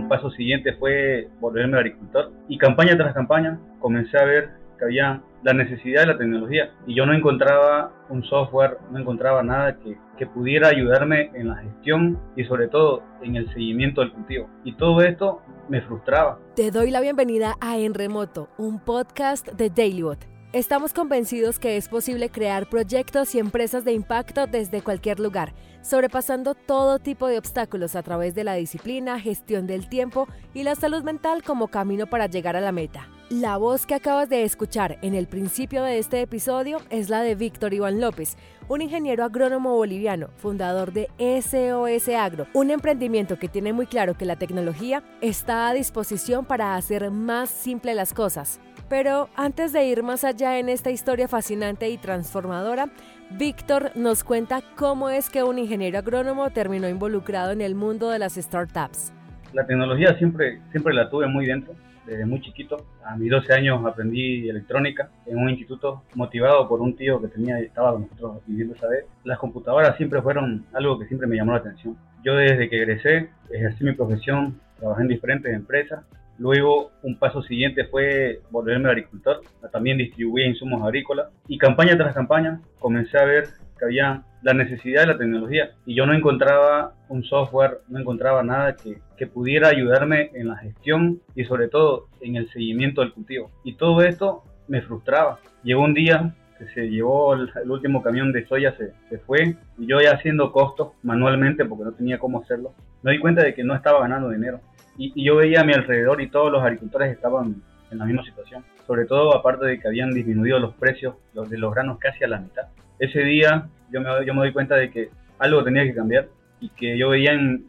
un paso siguiente fue volverme agricultor. Y campaña tras campaña comencé a ver que había la necesidad de la tecnología y yo no encontraba un software, no encontraba nada que, que, pudiera ayudarme en la gestión y sobre todo en el seguimiento del cultivo. Y todo esto me frustraba. Te doy la bienvenida a En Remoto, un podcast de DailyBot. Estamos convencidos que es posible crear proyectos y empresas de impacto desde cualquier lugar, sobrepasando todo tipo de obstáculos a través de la disciplina, gestión del tiempo y la salud mental como camino para llegar a la meta. La voz que acabas de escuchar en el principio de este episodio es la de Víctor Iván López, un ingeniero agrónomo boliviano, fundador de SOS Agro, un emprendimiento que tiene muy claro que la tecnología está a disposición para hacer más simple las cosas. Pero antes de ir más allá en esta historia fascinante y transformadora, Víctor nos cuenta cómo es que un ingeniero agrónomo terminó involucrado en el mundo de las startups. La tecnología siempre, siempre la tuve muy dentro desde muy chiquito. A mis 12 años aprendí electrónica en un instituto motivado por un tío que tenía estaba con nosotros viviendo esa vez. Las computadoras siempre fueron algo que siempre me llamó la atención. Yo desde que egresé ejercí mi profesión, trabajé en diferentes empresas. Luego un paso siguiente fue volverme agricultor. También distribuía insumos agrícolas y campaña tras campaña comencé a ver que había la necesidad de la tecnología y yo no encontraba un software, no encontraba nada que, que, pudiera ayudarme en la gestión y sobre todo en el seguimiento del cultivo. Y todo esto me frustraba. Llegó un día que se llevó el, último camión de soya, se, se, fue y yo ya haciendo costos manualmente porque no tenía cómo hacerlo, me di cuenta de que no estaba ganando dinero. Y, yo veía a mi alrededor y todos los agricultores estaban en la misma situación. Sobre todo aparte de que habían disminuido los precios los de los granos casi a la mitad. Ese día yo me, yo me doy cuenta de que algo tenía que cambiar y que yo veía en,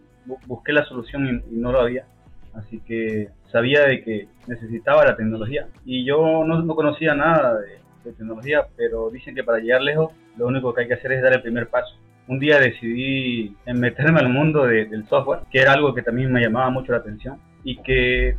busqué la solución y, no lo había. Así que sabía de que necesitaba la tecnología. Y yo no, no conocía nada de, de, tecnología, pero dicen que para llegar lejos lo único que hay que hacer es dar el primer paso. Un día decidí meterme al mundo de, del software, que era algo que también me llamaba mucho la atención. Y que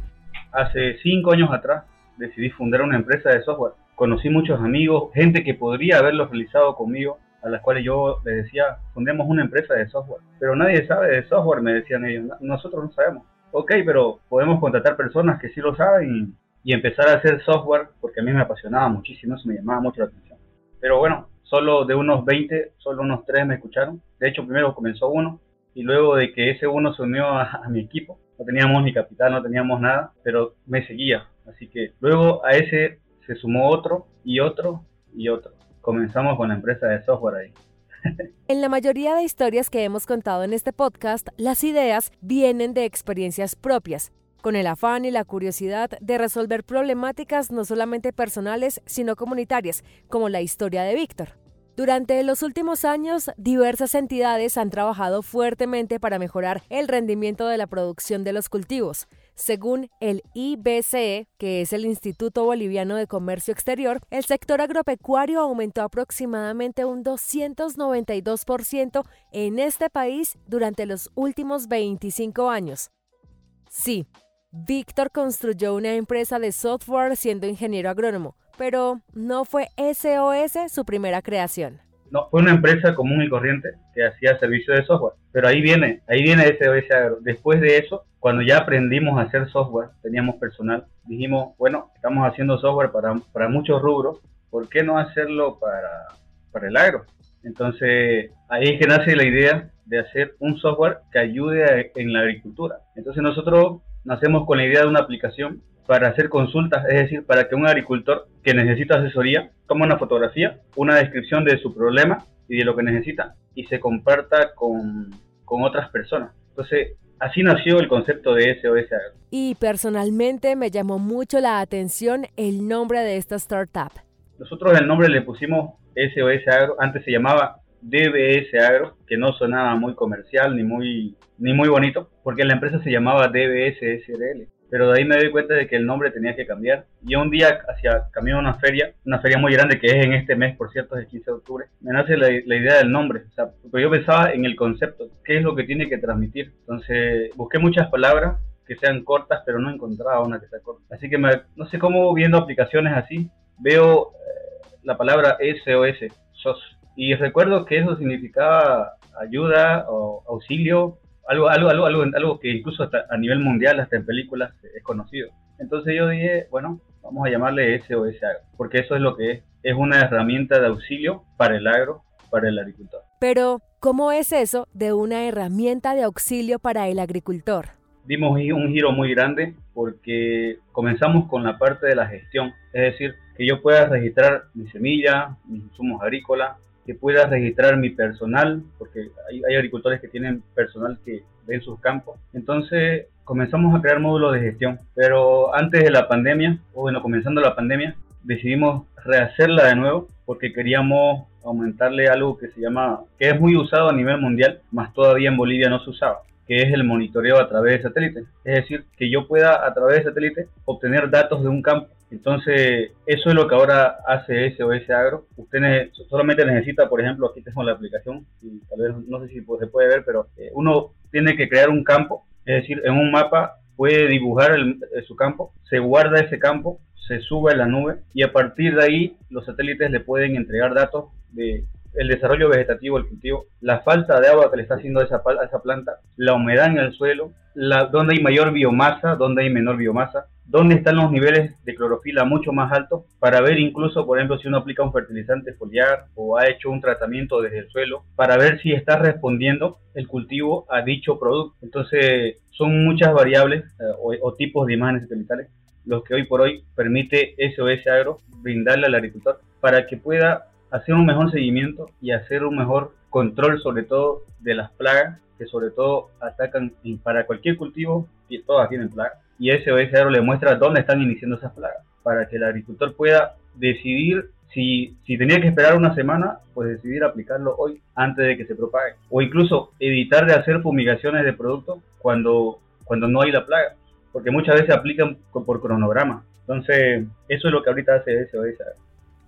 hace cinco años atrás decidí fundar una empresa de software. Conocí muchos amigos, gente que podría haberlo realizado conmigo, a las cuales yo les decía, fundemos una empresa de software. Pero nadie sabe de software, me decían ellos, nosotros no sabemos. Ok, pero podemos contratar personas que sí lo saben y, empezar a hacer software, porque a mí me apasionaba muchísimo, eso me llamaba mucho la atención. Pero bueno, solo de unos 20, solo unos 3 me escucharon. De hecho, primero comenzó uno y luego de que ese uno se unió a, a mi equipo, no teníamos ni capital, no teníamos nada, pero me seguía. Así que luego a ese se sumó otro y otro y otro comenzamos con la empresa de software ahí. En la mayoría de historias que hemos contado en este podcast, las ideas vienen de experiencias propias, con el afán y la curiosidad de resolver problemáticas no solamente personales, sino comunitarias, como la historia de Víctor. Durante los últimos años, diversas entidades han trabajado fuertemente para mejorar el rendimiento de la producción de los cultivos. Según el IBCE, que es el Instituto Boliviano de Comercio Exterior, el sector agropecuario aumentó aproximadamente un 292% en este país durante los últimos 25 años. Sí, Víctor construyó una empresa de software siendo ingeniero agrónomo, pero no fue SOS su primera creación. No, fue una empresa común y corriente que hacía servicio de software. Pero ahí viene, ahí viene SOS Agro. Después de eso, cuando ya aprendimos a hacer software, teníamos personal, dijimos, bueno, estamos haciendo software para, para muchos rubros, ¿por qué no hacerlo para, para el agro? Entonces, ahí es que nace la idea de hacer un software que ayude en la agricultura. Entonces nosotros nacemos con la idea de una aplicación para hacer consultas, es decir, para que un agricultor que necesita asesoría tome una fotografía, una descripción de su problema y de lo que necesita y se comparta con, con otras personas. Entonces, así nació el concepto de SOS Agro. Y personalmente me llamó mucho la atención el nombre de esta startup. Nosotros el nombre le pusimos SOS Agro, antes se llamaba DBS Agro, que no sonaba muy comercial ni muy, ni muy bonito, porque la empresa se llamaba DBS SRL pero de ahí me doy cuenta de que el nombre tenía que cambiar. Y un día hacia camino a una feria, una feria muy grande que es en este mes, por cierto, es el 15 de octubre, me nace la, idea del nombre. O sea, porque yo pensaba en el concepto, qué es lo que tiene que transmitir. Entonces busqué muchas palabras que sean cortas, pero no encontraba una que sea corta. Así que no sé cómo viendo aplicaciones así, veo eh, la palabra SOS, SOS, y recuerdo que eso significaba ayuda o auxilio algo, algo, algo, algo, algo que incluso hasta a nivel mundial, hasta en películas, es conocido. Entonces yo dije, bueno, vamos a llamarle SOS Agro, porque eso es lo que es, es una herramienta de auxilio para el agro, para el agricultor. Pero, ¿cómo es eso de una herramienta de auxilio para el agricultor? Dimos un giro muy grande porque comenzamos con la parte de la gestión, es decir, que yo pueda registrar mi semilla, mis insumos agrícolas, que pueda registrar mi personal, porque hay, hay, agricultores que tienen personal que ven sus campos. Entonces comenzamos a crear módulos de gestión, pero antes de la pandemia, o bueno, comenzando la pandemia, decidimos rehacerla de nuevo porque queríamos aumentarle algo que se llama, que es muy usado a nivel mundial, más todavía en Bolivia no se usaba, que es el monitoreo a través de satélite. Es decir, que yo pueda a través de satélite obtener datos de un campo. Entonces, eso es lo que ahora hace SOS Agro. Usted solamente necesita, por ejemplo, aquí tengo la aplicación, y tal vez no sé si se puede ver, pero eh, uno tiene que crear un campo, es decir, en un mapa puede dibujar su campo, se guarda ese campo, se sube a la nube y a partir de ahí los satélites le pueden entregar datos de el desarrollo vegetativo del cultivo, la falta de agua que le está haciendo a esa, esa planta, la humedad en el suelo, la, donde hay mayor biomasa, donde hay menor biomasa, dónde están los niveles de clorofila mucho más altos, para ver incluso, por ejemplo, si uno aplica un fertilizante foliar o ha hecho un tratamiento desde el suelo, para ver si está respondiendo el cultivo a dicho producto. Entonces, son muchas variables eh, o, o, tipos de imágenes satelitales los que hoy por hoy permite SOS Agro brindarle al agricultor para que pueda hacer un mejor seguimiento y hacer un mejor control sobre todo de las plagas que sobre todo atacan para cualquier cultivo, y todas tienen plagas, y SOS Agro le muestra dónde están iniciando esas plagas, para que el agricultor pueda decidir si, si tenía que esperar una semana, pues decidir aplicarlo hoy antes de que se propague, o incluso evitar de hacer fumigaciones de productos cuando, cuando no hay la plaga, porque muchas veces aplican por cronograma. Entonces, eso es lo que ahorita hace SOS.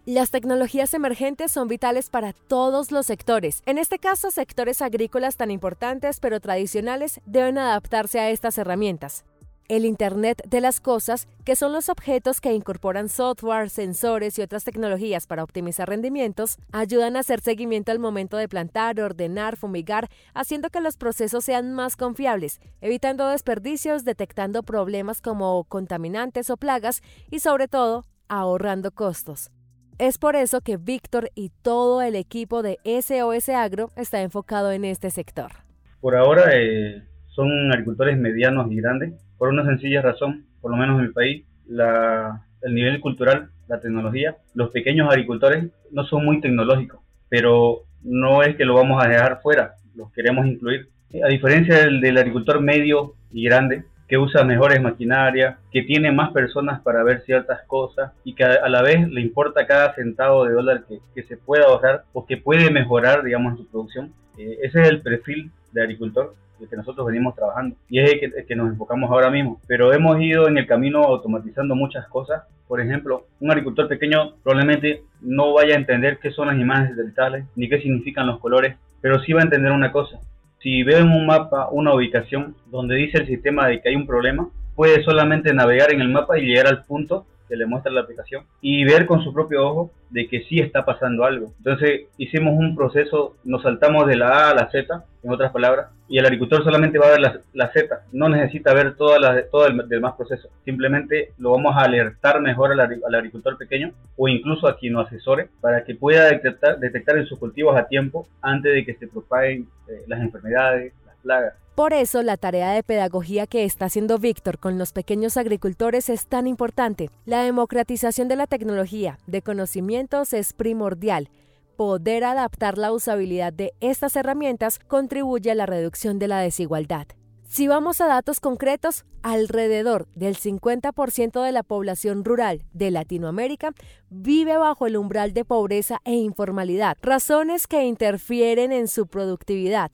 Las tecnologías emergentes son vitales para todos los sectores. En este caso, sectores agrícolas tan importantes pero tradicionales deben adaptarse a estas herramientas. El Internet de las Cosas, que son los objetos que incorporan software, sensores y otras tecnologías para optimizar rendimientos, ayudan a hacer seguimiento al momento de plantar, ordenar, fumigar, haciendo que los procesos sean más confiables, evitando desperdicios, detectando problemas como contaminantes o plagas y sobre todo ahorrando costos. Es por eso que Víctor y todo el equipo de SOS Agro está enfocado en este sector. Por ahora eh, son agricultores medianos y grandes, por una sencilla razón, por lo menos en mi país, el nivel cultural, la tecnología, los pequeños agricultores no son muy tecnológicos, pero no es que lo vamos a dejar fuera, los queremos incluir. A diferencia del, del agricultor medio y grande, que usa mejores maquinarias, que tiene más personas para ver ciertas cosas y que a la vez le importa cada centavo de dólar que, se pueda ahorrar o que puede mejorar, digamos, su producción. Eh, ese es el perfil de agricultor el que nosotros venimos trabajando y es el que, el que, nos enfocamos ahora mismo. Pero hemos ido en el camino automatizando muchas cosas. Por ejemplo, un agricultor pequeño probablemente no vaya a entender qué son las imágenes satelitales ni qué significan los colores, pero sí va a entender una cosa, si veo en un mapa una ubicación donde dice el sistema de que hay un problema, puede solamente navegar en el mapa y llegar al punto que le muestra la aplicación y ver con su propio ojo de que sí está pasando algo. Entonces hicimos un proceso, nos saltamos de la A a la Z, en otras palabras, y el agricultor solamente va a ver la, Z, no necesita ver toda la, todo el demás proceso, simplemente lo vamos a alertar mejor al, al, agricultor pequeño o incluso a quien lo asesore para que pueda detectar, detectar en sus cultivos a tiempo antes de que se propaguen eh, las enfermedades, las plagas. Por eso la tarea de pedagogía que está haciendo Víctor con los pequeños agricultores es tan importante. La democratización de la tecnología, de conocimientos es primordial. Poder adaptar la usabilidad de estas herramientas contribuye a la reducción de la desigualdad. Si vamos a datos concretos, alrededor del 50% de la población rural de Latinoamérica vive bajo el umbral de pobreza e informalidad, razones que interfieren en su productividad,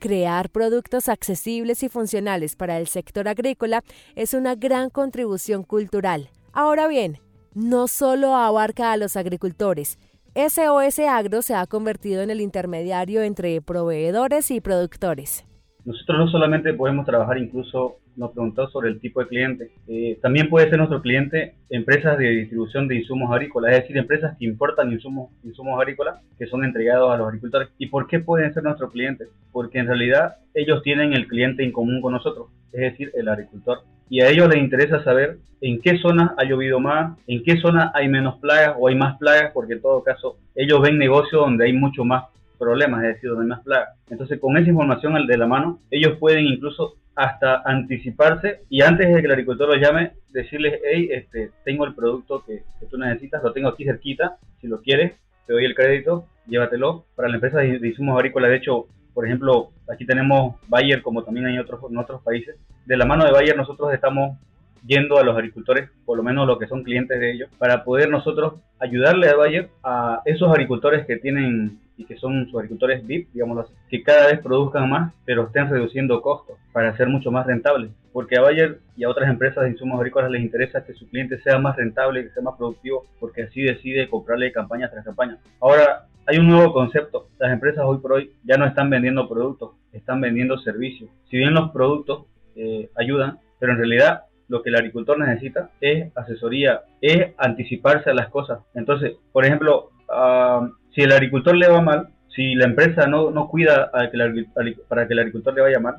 Crear productos accesibles y funcionales para el sector agrícola es una gran contribución cultural. Ahora bien, no solo abarca a los agricultores. SOS Agro se ha convertido en el intermediario entre proveedores y productores. nosotros no solamente podemos trabajar, incluso nos preguntó sobre el tipo de cliente, eh, también puede ser nuestro cliente empresas de distribución de insumos agrícolas, es decir, empresas que importan insumos, insumos agrícolas que son entregados a los agricultores. ¿Y por qué pueden ser nuestros clientes? Porque en realidad ellos tienen el cliente en común con nosotros, es decir, el agricultor. Y a ellos les interesa saber en qué zona ha llovido más, en qué zona hay menos plagas o hay más plagas, porque en todo caso ellos ven negocios donde hay mucho más problemas, es decir, donde hay más plagas. Entonces, con esa información de la mano, ellos pueden incluso hasta anticiparse y antes de que el agricultor los llame, decirles, hey, este, tengo el producto que, tú necesitas, lo tengo aquí cerquita, si lo quieres, te doy el crédito, llévatelo. Para la empresa de, insumos agrícolas, de hecho, por ejemplo, aquí tenemos Bayer, como también hay otros, en otros países. De la mano de Bayer nosotros estamos yendo a los agricultores, por lo menos los que son clientes de ellos, para poder nosotros ayudarle a Bayer a esos agricultores que tienen y que son sus agricultores VIP, digamos así, que cada vez produzcan más, pero estén reduciendo costos para ser mucho más rentables. Porque a Bayer y a otras empresas de insumos agrícolas les interesa que su cliente sea más rentable, que sea más productivo, porque así decide comprarle campaña tras campaña. Ahora, hay un nuevo concepto. Las empresas hoy por hoy ya no están vendiendo productos, están vendiendo servicios. Si bien los productos eh, ayudan, pero en realidad lo que el agricultor necesita es asesoría, es anticiparse a las cosas. Entonces, por ejemplo, ah, si el agricultor le va mal, si la empresa no, no cuida a que para que el agricultor le vaya mal,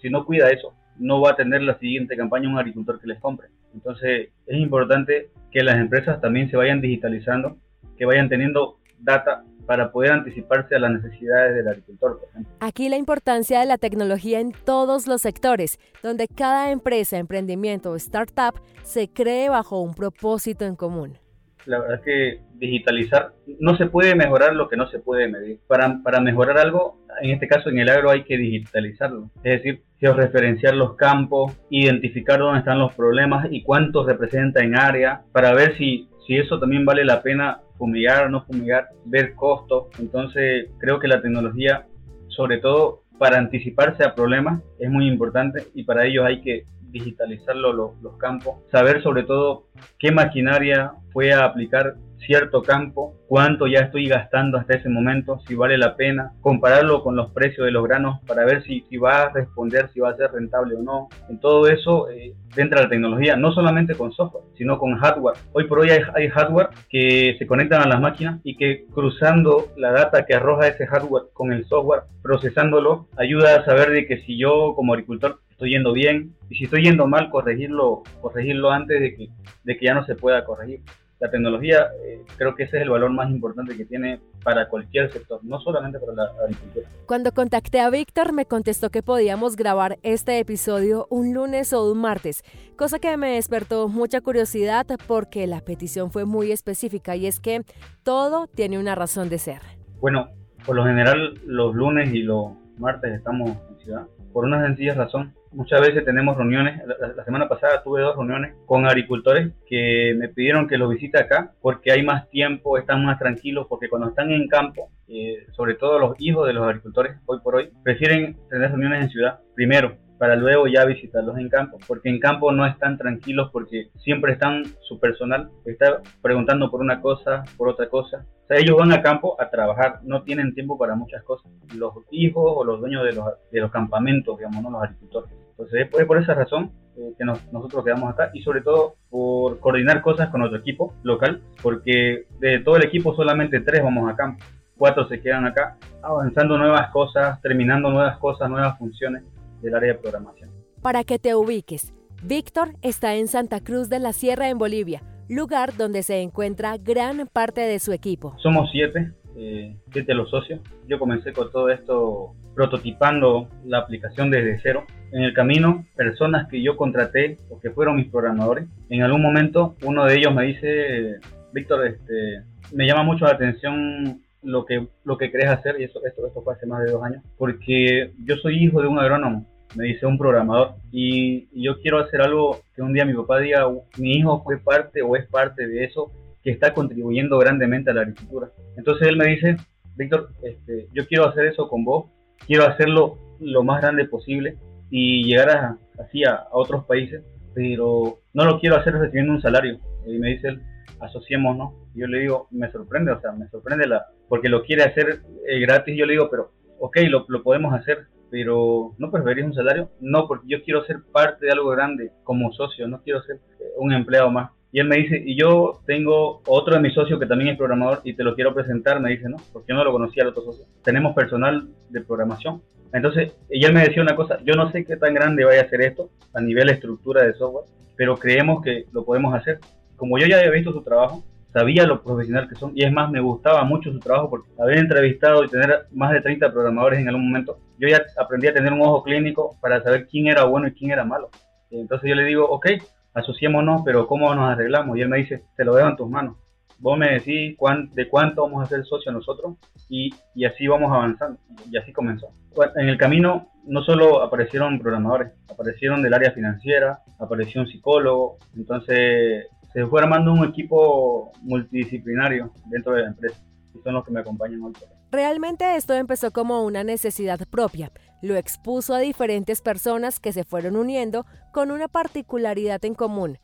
si no cuida eso, no va a tener la siguiente campaña un agricultor que les compre. Entonces, es importante que las empresas también se vayan digitalizando, que vayan teniendo data para poder anticiparse a las necesidades del agricultor, por ejemplo. Aquí la importancia de la tecnología en todos los sectores, donde cada empresa, emprendimiento o startup se cree bajo un propósito en común. La verdad es que digitalizar, no se puede mejorar lo que no se puede medir. Para, para mejorar algo, en este caso en el agro hay que digitalizarlo. Es decir, georreferenciar los campos, identificar dónde están los problemas y cuántos representa en área, para ver si, si eso también vale la pena fumigar no fumigar, ver costos. Entonces creo que la tecnología, sobre todo para anticiparse a problemas, es muy importante y para ello hay que digitalizar los, los campos, saber sobre todo qué maquinaria fue a aplicar cierto campo, cuánto ya estoy gastando hasta ese momento, si vale la pena, compararlo con los precios de los granos para ver si, si va a responder, si va a ser rentable o no. En todo eso eh, entra la tecnología, no solamente con software, sino con hardware. Hoy por hoy hay, hay, hardware que se conectan a las máquinas y que cruzando la data que arroja ese hardware con el software, procesándolo, ayuda a saber de que si yo como agricultor estoy yendo bien y si estoy yendo mal, corregirlo, corregirlo antes de que, de que ya no se pueda corregir la tecnología eh, creo que ese es el valor más importante que tiene para cualquier sector, no solamente para la agricultura. Cuando contacté a Víctor me contestó que podíamos grabar este episodio un lunes o un martes, cosa que me despertó mucha curiosidad porque la petición fue muy específica y es que todo tiene una razón de ser. Bueno, por lo general los lunes y los martes estamos en ciudad por una sencilla razón. Muchas veces tenemos reuniones, la, semana pasada tuve dos reuniones con agricultores que me pidieron que los visite acá porque hay más tiempo, están más tranquilos, porque cuando están en campo, eh, sobre todo los hijos de los agricultores hoy por hoy, prefieren tener reuniones en ciudad primero para luego ya visitarlos en campo, porque en campo no están tranquilos porque siempre están su personal, está preguntando por una cosa, por otra cosa. O sea, ellos van a campo a trabajar, no tienen tiempo para muchas cosas. Los hijos o los dueños de los, de los campamentos, digamos, ¿no? los agricultores. Entonces es por esa razón eh, que nosotros quedamos acá y sobre todo por coordinar cosas con nuestro equipo local, porque de todo el equipo solamente tres vamos a campo, cuatro se quedan acá avanzando nuevas cosas, terminando nuevas cosas, nuevas funciones del área de programación. Para que te ubiques, Víctor está en Santa Cruz de la Sierra en Bolivia, lugar donde se encuentra gran parte de su equipo. Somos siete, eh, siete los socios. Yo comencé con todo esto prototipando la aplicación desde cero. En el camino, personas que yo contraté o que fueron mis programadores, en algún momento uno de ellos me dice, Víctor, este, me llama mucho la atención lo que, lo que querés hacer, y eso, esto, esto fue hace más de dos años, porque yo soy hijo de un agrónomo, me dice un programador, y, yo quiero hacer algo que un día mi papá diga, mi hijo fue parte o es parte de eso que está contribuyendo grandemente a la agricultura. Entonces él me dice, Víctor, este, yo quiero hacer eso con vos, quiero hacerlo lo más grande posible y llegar a, así a, otros países, pero no lo quiero hacer recibiendo un salario. Y me dice él, asociémonos. Yo le digo, me sorprende, o sea, me sorprende la, porque lo quiere hacer eh, gratis. Yo le digo, pero ok, lo podemos hacer, pero ¿no preferís un salario? No, porque yo quiero ser parte de algo grande como socio, no quiero ser eh, un empleado más. Y él me dice, y yo tengo otro de mis socios que también es programador y te lo quiero presentar. Me dice, no, porque yo no lo conocía al otro socio. Tenemos personal de programación. Entonces, y él me decía una cosa, yo no sé qué tan grande vaya a ser esto a nivel estructura de software, pero creemos que lo podemos hacer. Como yo ya había visto su trabajo, sabía lo profesional que son y es más, me gustaba mucho su trabajo porque haber entrevistado y tener más de 30 programadores en algún momento, yo ya aprendí a tener un ojo clínico para saber quién era bueno y quién era malo. Entonces yo le digo, ok, asociémonos, pero ¿cómo nos arreglamos? Y él me dice, te lo dejo en tus manos. Vos me decís de cuánto vamos a ser socios nosotros y, y así vamos avanzando. Y así comenzó. En el camino no solo aparecieron programadores, aparecieron del área financiera, apareció un psicólogo, entonces se fue armando un equipo multidisciplinario dentro de la empresa y son los que me acompañan hoy. Realmente esto empezó como una necesidad propia. Lo expuso a diferentes personas que se fueron uniendo con una particularidad en común.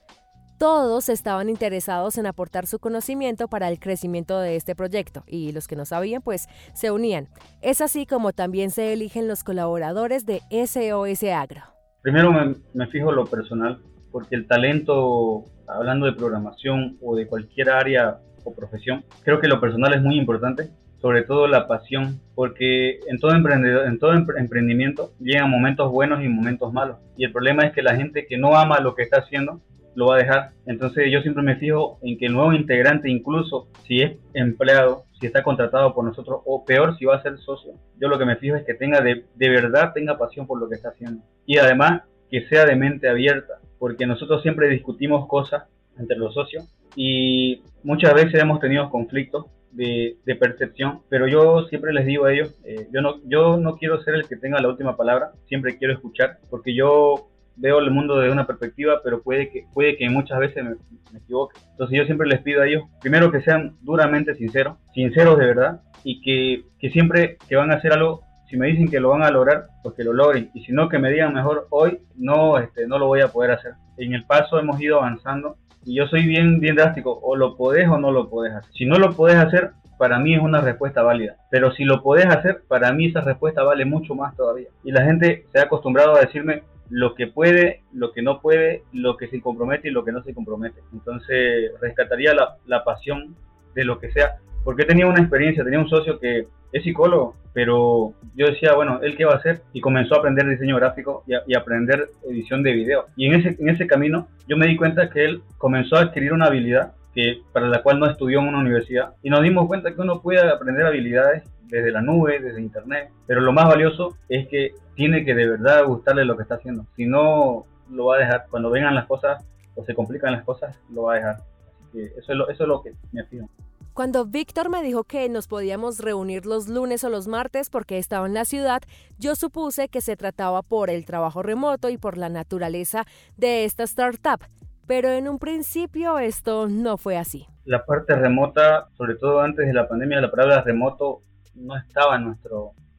Todos estaban interesados en aportar su conocimiento para el crecimiento de este proyecto y los que no sabían pues se unían. Es así como también se eligen los colaboradores de SOS Agro. Primero me, me fijo lo personal, porque el talento, hablando de programación o de cualquier área o profesión, creo que lo personal es muy importante, sobre todo la pasión, porque en todo, emprendimiento llegan momentos buenos y momentos malos. Y el problema es que la gente que no ama lo que está haciendo, lo va a dejar. Entonces yo siempre me fijo en que el nuevo integrante, incluso si es empleado, si está contratado por nosotros, o peor, si va a ser socio, yo lo que me fijo es que tenga de, de verdad, tenga pasión por lo que está haciendo. Y además que sea de mente abierta, porque nosotros siempre discutimos cosas entre los socios y muchas veces hemos tenido conflictos de, percepción, pero yo siempre les digo a ellos, eh, yo, no, yo no quiero ser el que tenga la última palabra, siempre quiero escuchar, porque yo veo el mundo de una perspectiva, pero puede que, puede que muchas veces me, me, equivoque. Entonces yo siempre les pido a ellos, primero que sean duramente sinceros, sinceros de verdad, y que, que siempre que van a hacer algo si me dicen que lo van a lograr, pues que lo logren. Y si no, que me digan mejor hoy, no, este, no lo voy a poder hacer. En el paso hemos ido avanzando y yo soy bien, bien drástico. O lo podés o no lo podés hacer. Si no lo podés hacer, para mí es una respuesta válida. Pero si lo podés hacer, para mí esa respuesta vale mucho más todavía. Y la gente se ha acostumbrado a decirme lo que puede, lo que no puede, lo que se compromete y lo que no se compromete. Entonces rescataría la, la pasión de lo que sea. Porque tenido una experiencia, tenía un socio que es psicólogo, pero yo decía, bueno, ¿él qué va a hacer? Y comenzó a aprender diseño gráfico y, a, aprender edición de video. Y en ese, en ese camino yo me di cuenta que él comenzó a adquirir una habilidad que, para la cual no estudió en una universidad. Y nos dimos cuenta que uno puede aprender habilidades desde la nube, desde internet, pero lo más valioso es que tiene que de verdad gustarle lo que está haciendo. Si no, lo va a dejar. Cuando vengan las cosas o se complican las cosas, lo va a dejar. Así que eso es lo, eso es lo que me fijo. Cuando Víctor me dijo que nos podíamos reunir los lunes o los martes porque estaba en la ciudad, yo supuse que se trataba por el trabajo remoto y por la naturaleza de esta startup. Pero en un principio esto no fue así. La parte remota, sobre todo antes de la pandemia, la palabra remoto no estaba en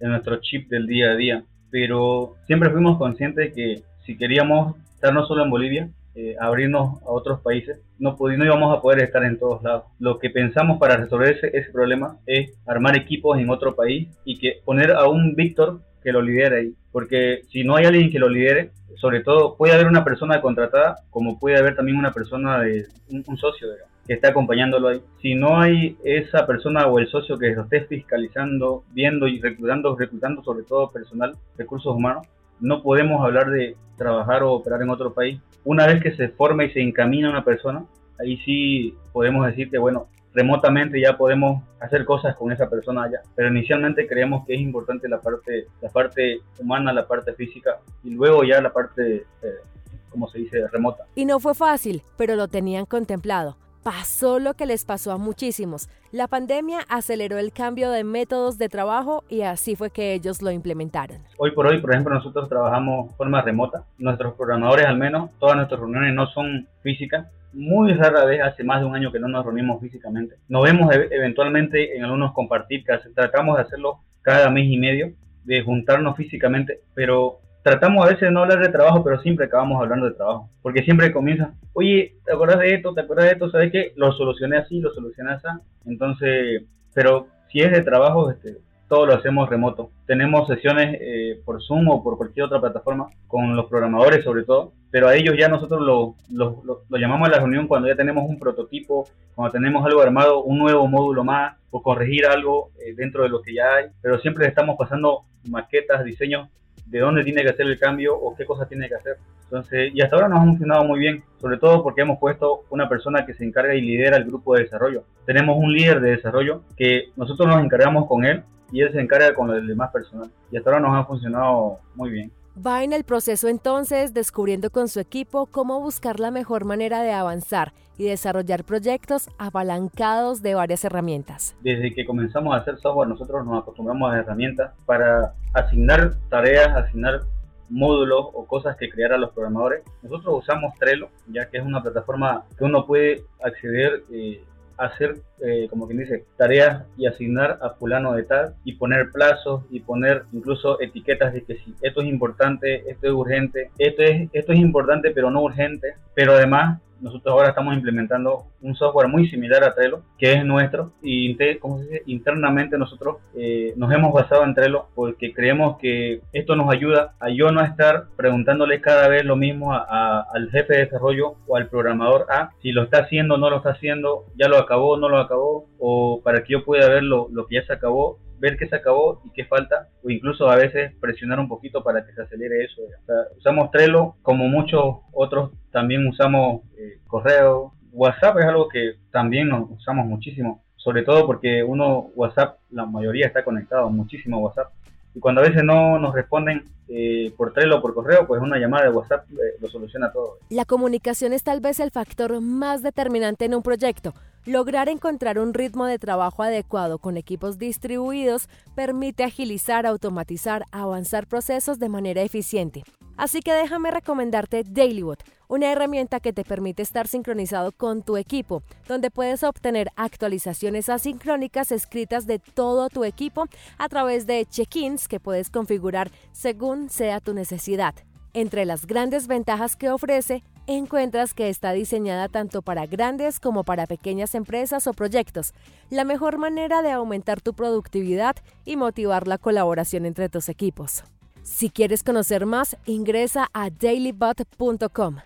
nuestro, chip del día a día. Pero siempre fuimos conscientes de que si queríamos estar no solo en Bolivia, eh, abrirnos a otros países, no, no íbamos a poder estar en todos lados. Lo que pensamos para resolver ese, problema es armar equipos en otro país y que poner a un Víctor que lo lidere ahí. Porque si no hay alguien que lo lidere, sobre todo puede haber una persona contratada, como puede haber también una persona de un, socio que está acompañándolo ahí. Si no hay esa persona o el socio que lo esté fiscalizando, viendo y reclutando, reclutando sobre todo personal, recursos humanos, no podemos hablar de trabajar o operar en otro país. Una vez que se forma y se encamina una persona, ahí sí podemos decir que, bueno, remotamente ya podemos hacer cosas con esa persona allá. Pero inicialmente creemos que es importante la parte, la parte humana, la parte física y luego ya la parte, eh, como se dice, remota. Y no fue fácil, pero lo tenían contemplado pasó lo que les pasó a muchísimos. La pandemia aceleró el cambio de métodos de trabajo y así fue que ellos lo implementaron. Hoy por hoy, por ejemplo, nosotros trabajamos de forma remota. Nuestros programadores, al menos, todas nuestras reuniones no son físicas. Muy rara vez, hace más de un año que no nos reunimos físicamente. Nos vemos eventualmente en algunos compartir, tratamos de hacerlo cada mes y medio, de juntarnos físicamente, pero tratamos a veces de no hablar de trabajo, pero siempre acabamos hablando de trabajo. Porque siempre comienza, oye, ¿te acuerdas de esto? ¿Te acuerdas de esto? ¿Sabes qué? Lo solucioné así, lo solucioné así. Entonces, pero si es de trabajo, este, todo lo hacemos remoto. Tenemos sesiones eh, por Zoom o por cualquier otra plataforma con los programadores sobre todo, pero a ellos ya nosotros lo, lo, lo, llamamos a la reunión cuando ya tenemos un prototipo, cuando tenemos algo armado, un nuevo módulo más o corregir algo eh, dentro de lo que ya hay, pero siempre estamos pasando maquetas, diseños de dónde tiene que hacer el cambio o qué cosas tiene que hacer. Entonces, y hasta ahora nos ha funcionado muy bien, sobre todo porque hemos puesto una persona que se encarga y lidera el grupo de desarrollo. Tenemos un líder de desarrollo que nosotros nos encargamos con él y él se encarga con el demás personal. Y hasta ahora nos ha funcionado muy bien. Va en el proceso entonces descubriendo con su equipo cómo buscar la mejor manera de avanzar y desarrollar proyectos apalancados de varias herramientas. Desde que comenzamos a hacer software nosotros nos acostumbramos a herramientas para asignar tareas, asignar módulos o cosas que crearan los programadores. Nosotros usamos Trello, ya que es una plataforma que uno puede acceder eh, hacer, eh, como quien dice, tareas y asignar a fulano de tal y poner plazos y poner incluso etiquetas de que si esto es importante, esto es urgente, esto es, esto es importante pero no urgente, pero además nosotros ahora estamos implementando un software muy similar a Trello, que es nuestro, y como se dice? internamente nosotros eh, nos hemos basado en Trello porque creemos que esto nos ayuda a yo no estar preguntándole cada vez lo mismo al jefe de desarrollo o al programador A, si lo está haciendo no lo está haciendo, ya lo acabó no lo acabó, o para que yo pueda ver lo, lo que ya se acabó ver qué se acabó y qué falta, o incluso a veces presionar un poquito para que se acelere eso. usamos Trello, como muchos otros, también usamos eh, correo. WhatsApp es algo que también nos usamos muchísimo, sobre todo porque uno, WhatsApp, la mayoría está conectado muchísimo WhatsApp. Y cuando a veces no nos responden eh, por Trello o por correo, pues una llamada de WhatsApp eh, lo soluciona todo. La comunicación es tal vez el factor más determinante en un proyecto. Lograr encontrar un ritmo de trabajo adecuado con equipos distribuidos permite agilizar, automatizar, avanzar procesos de manera eficiente. Así que déjame recomendarte DailyBot, una herramienta que te permite estar sincronizado con tu equipo, donde puedes obtener actualizaciones asincrónicas escritas de todo tu equipo a través de check-ins que puedes configurar según sea tu necesidad. Entre las grandes ventajas que ofrece, encuentras que está diseñada tanto para grandes como para pequeñas empresas o proyectos, la mejor manera de aumentar tu productividad y motivar la colaboración entre tus equipos. Si quieres conocer más, ingresa a dailybot.com.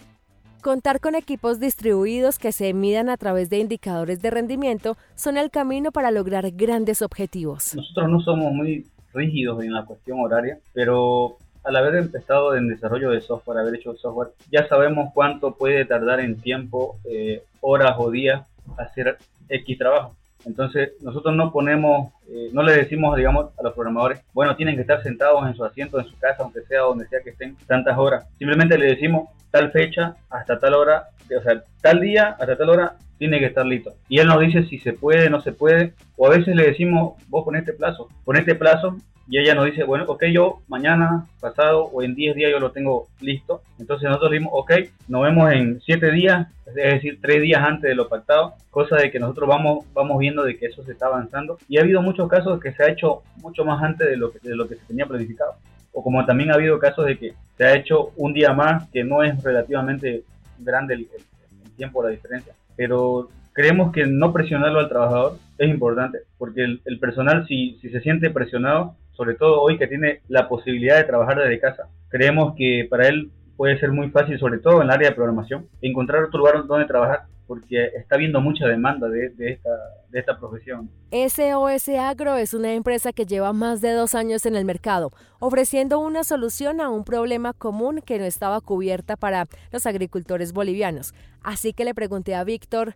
Contar con equipos distribuidos que se midan a través de indicadores de rendimiento son el camino para lograr grandes objetivos. Nosotros no somos muy rígidos en la cuestión horaria, pero al haber empezado en desarrollo de software, haber hecho software, ya sabemos cuánto puede tardar en tiempo, eh, horas o días hacer X trabajo. Entonces, nosotros no ponemos, eh, no le decimos, digamos, a los programadores, bueno, tienen que estar sentados en su asiento, en su casa, aunque sea donde sea que estén, tantas horas. Simplemente le decimos tal fecha hasta tal hora, o sea, tal día hasta tal hora tiene que estar listo. Y él nos dice si se puede, no se puede, o a veces le decimos, vos ponete plazo, ponete plazo y ella nos dice, bueno, ok, yo mañana, pasado o en 10 días yo lo tengo listo. Entonces nosotros dimos, ok, nos vemos en 7 días, es decir, 3 días antes de lo pactado, cosa de que nosotros vamos, vamos viendo de que eso se está avanzando. Y ha habido muchos casos que se ha hecho mucho más antes de lo que, de lo que se tenía planificado. O como también ha habido casos de que se ha hecho un día más, que no es relativamente grande el, el tiempo, la diferencia. Pero creemos que no presionarlo al trabajador es importante, porque el, personal si, si se siente presionado, sobre todo hoy que tiene la posibilidad de trabajar desde casa. Creemos que para él puede ser muy fácil, sobre todo en el área de programación, encontrar otro lugar donde trabajar porque está habiendo mucha demanda de, de, esta, de esta profesión. SOS Agro es una empresa que lleva más de dos años en el mercado, ofreciendo una solución a un problema común que no estaba cubierta para los agricultores bolivianos. Así que le pregunté a Víctor,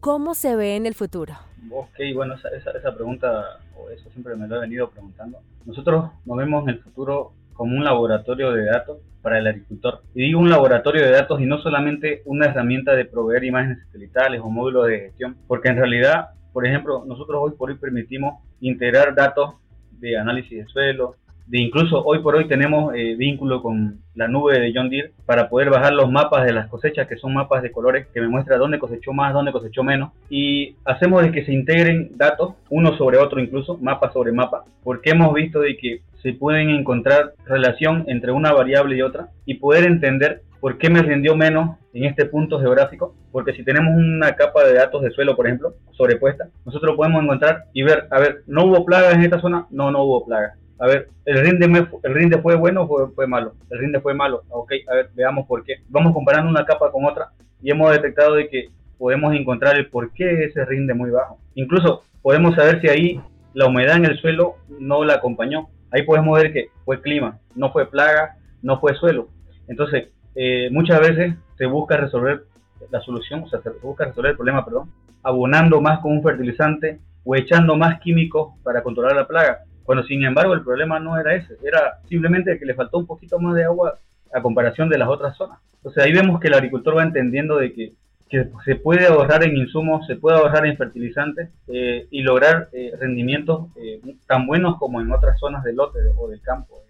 ¿cómo se ve en el futuro? Ok, bueno, esa, esa, esa pregunta, o eso siempre me lo he venido preguntando. Nosotros nos vemos en el futuro como un laboratorio de datos para el agricultor. Y digo un laboratorio de datos y no solamente una herramienta de proveer imágenes satelitales o módulos de gestión, porque en realidad, por ejemplo, nosotros hoy por hoy permitimos integrar datos de análisis de suelo, de incluso hoy por hoy tenemos eh, vínculo con la nube de John Deere para poder bajar los mapas de las cosechas, que son mapas de colores que me muestra dónde cosechó más, dónde cosechó menos. Y hacemos de que se integren datos, uno sobre otro incluso, mapa sobre mapa, porque hemos visto de que se pueden encontrar relación entre una variable y otra y poder entender por qué me rindió menos en este punto geográfico, porque si tenemos una capa de datos de suelo, por ejemplo, sobrepuesta, nosotros podemos encontrar y ver, a ver, ¿no hubo plagas en esta zona? No, no hubo plagas. A ver, ¿el rinde, el rinde fue bueno o fue, malo? El rinde fue malo. Ok, a ver, veamos por qué. Vamos comparando una capa con otra y hemos detectado de que podemos encontrar el por qué ese rinde muy bajo. Incluso podemos saber si ahí la humedad en el suelo no la acompañó. Ahí podemos ver que fue clima, no fue plaga, no fue suelo. Entonces, eh, muchas veces se busca resolver la solución, o sea, se busca resolver el problema, perdón, abonando más con un fertilizante o echando más químicos para controlar la plaga. Cuando sin embargo el problema no era ese, era simplemente que le faltó un poquito más de agua a comparación de las otras zonas. Entonces ahí vemos que el agricultor va entendiendo de que que se puede ahorrar en insumos, se puede ahorrar en fertilizantes eh, y lograr eh, rendimientos eh, tan buenos como en otras zonas del lote o del campo.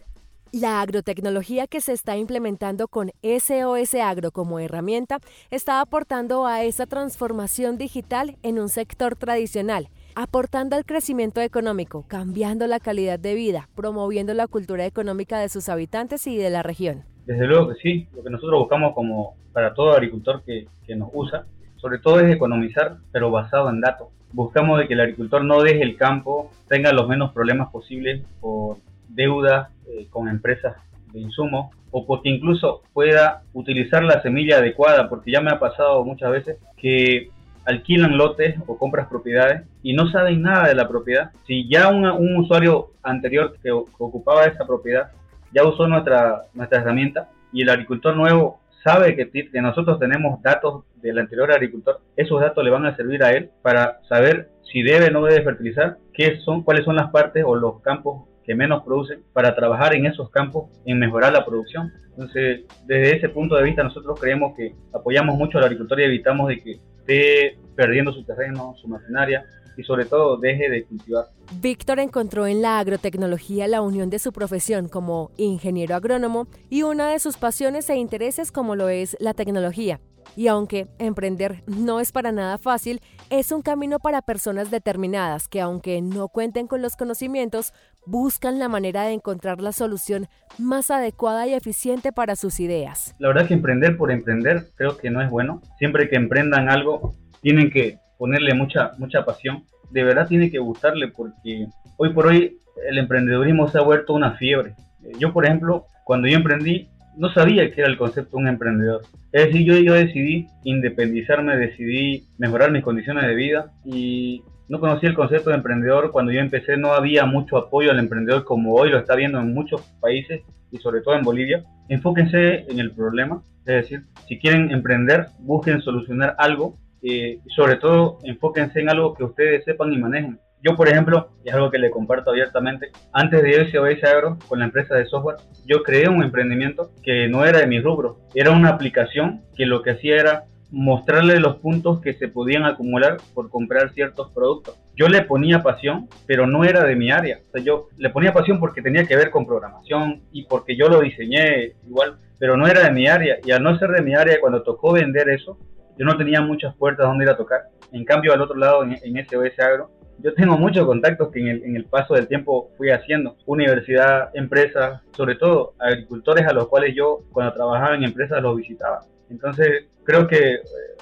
La agrotecnología que se está implementando con SOS Agro como herramienta está aportando a esa transformación digital en un sector tradicional, aportando al crecimiento económico, cambiando la calidad de vida, promoviendo la cultura económica de sus habitantes y de la región. Desde luego que sí, lo que nosotros buscamos como para todo agricultor que, que nos usa, sobre todo es economizar, pero basado en datos. Buscamos de que el agricultor no deje el campo, tenga los menos problemas posibles por deuda eh, con empresas de insumos o porque incluso pueda utilizar la semilla adecuada, porque ya me ha pasado muchas veces que alquilan lotes o compras propiedades y no saben nada de la propiedad. Si ya un, un usuario anterior que, ocupaba esa propiedad ya usó nuestra, nuestra herramienta y el agricultor nuevo sabe que, que, nosotros tenemos datos del anterior agricultor, esos datos le van a servir a él para saber si debe o no debe fertilizar, qué son, cuáles son las partes o los campos que menos producen para trabajar en esos campos en mejorar la producción. Entonces, desde ese punto de vista nosotros creemos que apoyamos mucho al agricultor y evitamos de que esté perdiendo su terreno, su maquinaria, y sobre todo deje de cultivar. Víctor encontró en la agrotecnología la unión de su profesión como ingeniero agrónomo y una de sus pasiones e intereses como lo es la tecnología. Y aunque emprender no es para nada fácil, es un camino para personas determinadas que aunque no cuenten con los conocimientos, buscan la manera de encontrar la solución más adecuada y eficiente para sus ideas. La verdad que emprender por emprender creo que no es bueno. Siempre que emprendan algo, tienen que ponerle mucha, mucha pasión. De verdad tiene que gustarle porque hoy por hoy el emprendedurismo se ha vuelto una fiebre. Yo, por ejemplo, cuando yo emprendí, no sabía qué era el concepto de un emprendedor. Es decir, yo, yo decidí independizarme, decidí mejorar mis condiciones de vida y no conocía el concepto de emprendedor. Cuando yo empecé no había mucho apoyo al emprendedor como hoy lo está viendo en muchos países y sobre todo en Bolivia. Enfóquense en el problema, es decir, si quieren emprender, busquen solucionar algo y sobre todo enfóquense en algo que ustedes sepan y manejen. Yo, por ejemplo, es algo que le comparto abiertamente, antes de SOS Agro, con la empresa de software, yo creé un emprendimiento que no era de mi rubro, era una aplicación que lo que hacía era mostrarle los puntos que se podían acumular por comprar ciertos productos. Yo le ponía pasión, pero no era de mi área. O sea, yo le ponía pasión porque tenía que ver con programación y porque yo lo diseñé igual, pero no era de mi área. Y al no ser de mi área, cuando tocó vender eso, yo no tenía muchas puertas donde ir a tocar. En cambio, al otro lado, en, en SOS Agro, yo tengo muchos contactos que en el, en el, paso del tiempo fui haciendo. Universidad, empresas, sobre todo agricultores a los cuales yo cuando trabajaba en empresas los visitaba. Entonces, creo que eh,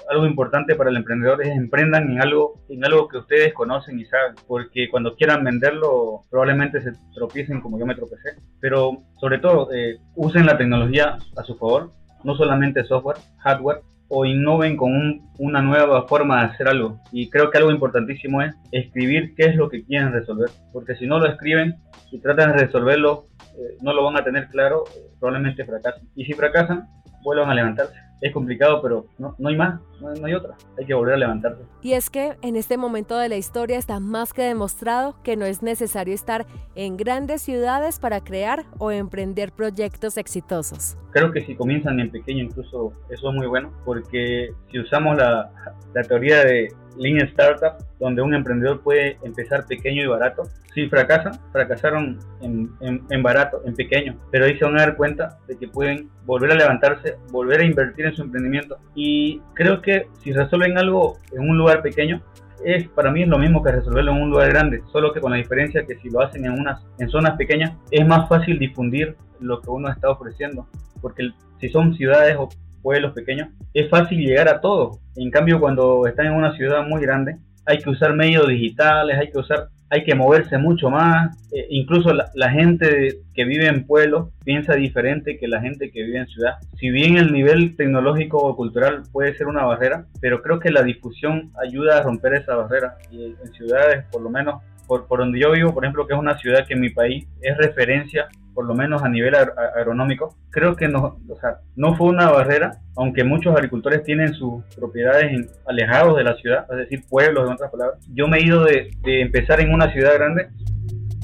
algo importante para el emprendedor es emprendan en algo, en algo que ustedes conocen y saben, porque cuando quieran venderlo probablemente se tropiecen como yo me tropecé. Pero sobre todo, eh, usen la tecnología a su favor, no solamente software, hardware, o innoven con una nueva forma de hacer algo. Y creo que algo importantísimo es escribir qué es lo que quieren resolver, porque si no lo escriben y tratan de resolverlo, eh, no lo van a tener claro, eh, probablemente fracasen. Y si fracasan, vuelvan a levantarse es complicado, pero no, no hay más, no, hay otra. Hay que volver a levantarse. Y es que en este momento de la historia está más que demostrado que no es necesario estar en grandes ciudades para crear o emprender proyectos exitosos. Creo que si comienzan en pequeño, incluso eso es muy bueno, porque si usamos la, la teoría de Lean Startup, donde un emprendedor puede empezar pequeño y barato. Si fracasan, fracasaron en, en, barato, en pequeño, pero ahí se van a dar cuenta de que pueden volver a levantarse, volver a invertir en su emprendimiento. Y creo que si resuelven algo en un lugar pequeño, es para mí es lo mismo que resolverlo en un lugar grande, solo que con la diferencia que si lo hacen en unas en zonas pequeñas es más fácil difundir lo que uno está ofreciendo, porque si son ciudades pueblos pequeños, es fácil llegar a todo. En cambio, cuando están en una ciudad muy grande, hay que usar medios digitales, hay que usar hay que moverse mucho más. Eh, incluso la, gente que vive en pueblos piensa diferente que la gente que vive en ciudad. Si bien el nivel tecnológico o cultural puede ser una barrera, pero creo que la difusión ayuda a romper esa barrera. Y en ciudades, por lo menos, por, por donde yo vivo, por ejemplo, que es una ciudad que en mi país es referencia por lo menos a nivel agronómico, creo que no, o sea, no fue una barrera, aunque muchos agricultores tienen sus propiedades alejados de la ciudad, es decir, pueblos, en otras palabras. Yo me he ido de, de empezar en una ciudad grande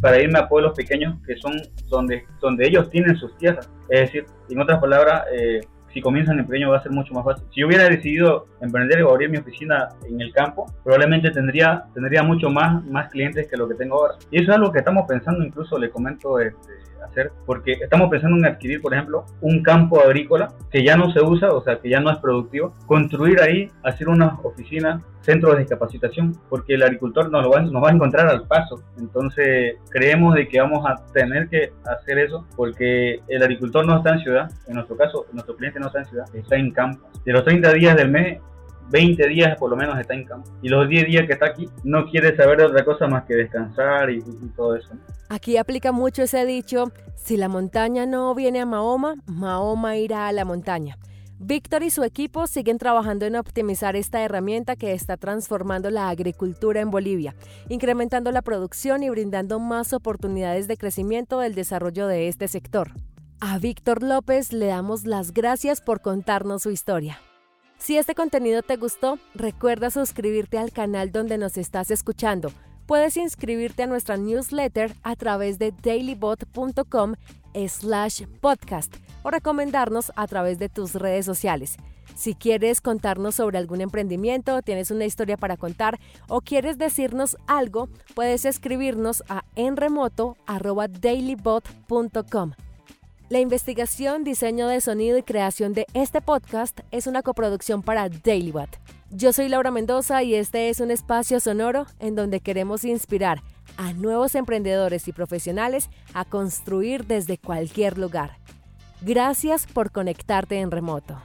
para irme a pueblos pequeños que son donde, donde ellos tienen sus tierras. Es decir, en otras palabras, eh, si comienzan en pequeño va a ser mucho más fácil. Si yo hubiera decidido emprender o abrir mi oficina en el campo, probablemente tendría, tendría mucho más, más clientes que lo que tengo ahora. Y eso es algo que estamos pensando, incluso le comento este, hacer, porque estamos pensando en adquirir, por ejemplo, un campo agrícola que ya no se usa, o sea, que ya no es productivo, construir ahí, hacer una oficina, centros de capacitación, porque el agricultor nos, lo va, nos va a encontrar al paso. Entonces, creemos de que vamos a tener que hacer eso, porque el agricultor no está en ciudad, en nuestro caso, nuestro cliente no está en ciudad, está en campo. De los 30 días del mes, 20 días por lo menos está en campo. Y los 10 días que está aquí no quiere saber otra cosa más que descansar y, todo eso. Aquí aplica mucho ese dicho, si la montaña no viene a Mahoma, Mahoma irá a la montaña. Víctor y su equipo siguen trabajando en optimizar esta herramienta que está transformando la agricultura en Bolivia, incrementando la producción y brindando más oportunidades de crecimiento del desarrollo de este sector. A Víctor López le damos las gracias por contarnos su historia. Si este contenido te gustó, recuerda suscribirte al canal donde nos estás escuchando. Puedes inscribirte a nuestra newsletter a través de dailybot.com slash podcast o recomendarnos a través de tus redes sociales. Si quieres contarnos sobre algún emprendimiento, tienes una historia para contar o quieres decirnos algo, puedes escribirnos a enremoto.dailybot.com. La investigación, diseño de sonido y creación de este podcast es una coproducción para DailyBot. Yo soy Laura Mendoza y este es un espacio sonoro en donde queremos inspirar a nuevos emprendedores y profesionales a construir desde cualquier lugar. Gracias por conectarte en remoto.